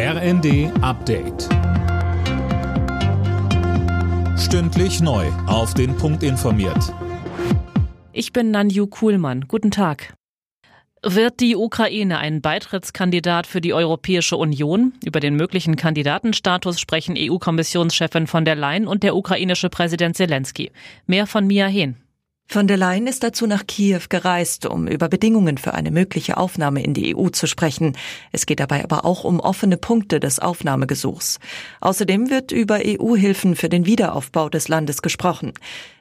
RND Update. Stündlich neu. Auf den Punkt informiert. Ich bin Nanju Kuhlmann. Guten Tag. Wird die Ukraine ein Beitrittskandidat für die Europäische Union? Über den möglichen Kandidatenstatus sprechen EU-Kommissionschefin von der Leyen und der ukrainische Präsident Zelensky. Mehr von Mia Hehn. Von der Leyen ist dazu nach Kiew gereist, um über Bedingungen für eine mögliche Aufnahme in die EU zu sprechen. Es geht dabei aber auch um offene Punkte des Aufnahmegesuchs. Außerdem wird über EU-Hilfen für den Wiederaufbau des Landes gesprochen.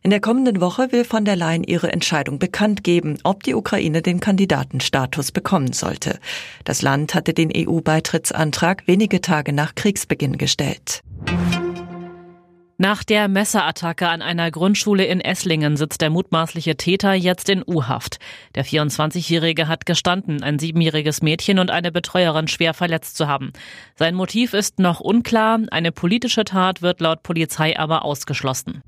In der kommenden Woche will von der Leyen ihre Entscheidung bekannt geben, ob die Ukraine den Kandidatenstatus bekommen sollte. Das Land hatte den EU-Beitrittsantrag wenige Tage nach Kriegsbeginn gestellt. Nach der Messerattacke an einer Grundschule in Esslingen sitzt der mutmaßliche Täter jetzt in U-Haft. Der 24-Jährige hat gestanden, ein siebenjähriges Mädchen und eine Betreuerin schwer verletzt zu haben. Sein Motiv ist noch unklar, eine politische Tat wird laut Polizei aber ausgeschlossen.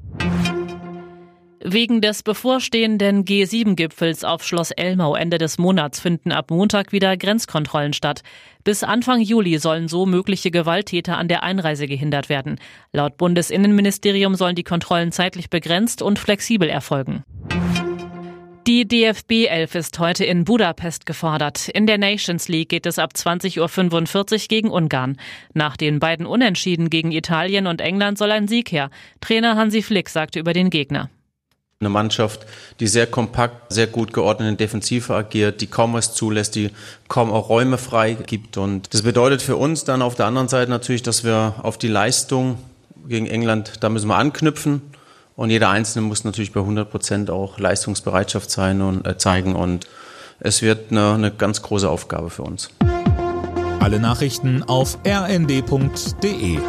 Wegen des bevorstehenden G7-Gipfels auf Schloss Elmau Ende des Monats finden ab Montag wieder Grenzkontrollen statt. Bis Anfang Juli sollen so mögliche Gewalttäter an der Einreise gehindert werden. Laut Bundesinnenministerium sollen die Kontrollen zeitlich begrenzt und flexibel erfolgen. Die DFB 11 ist heute in Budapest gefordert. In der Nations League geht es ab 20.45 Uhr gegen Ungarn. Nach den beiden Unentschieden gegen Italien und England soll ein Sieg her. Trainer Hansi Flick sagte über den Gegner. Eine Mannschaft, die sehr kompakt, sehr gut geordnet in Defensive agiert, die kaum was zulässt, die kaum auch Räume frei gibt. Und das bedeutet für uns dann auf der anderen Seite natürlich, dass wir auf die Leistung gegen England, da müssen wir anknüpfen. Und jeder Einzelne muss natürlich bei 100 Prozent auch Leistungsbereitschaft sein und äh, zeigen. Und es wird eine, eine ganz große Aufgabe für uns. Alle Nachrichten auf rnd.de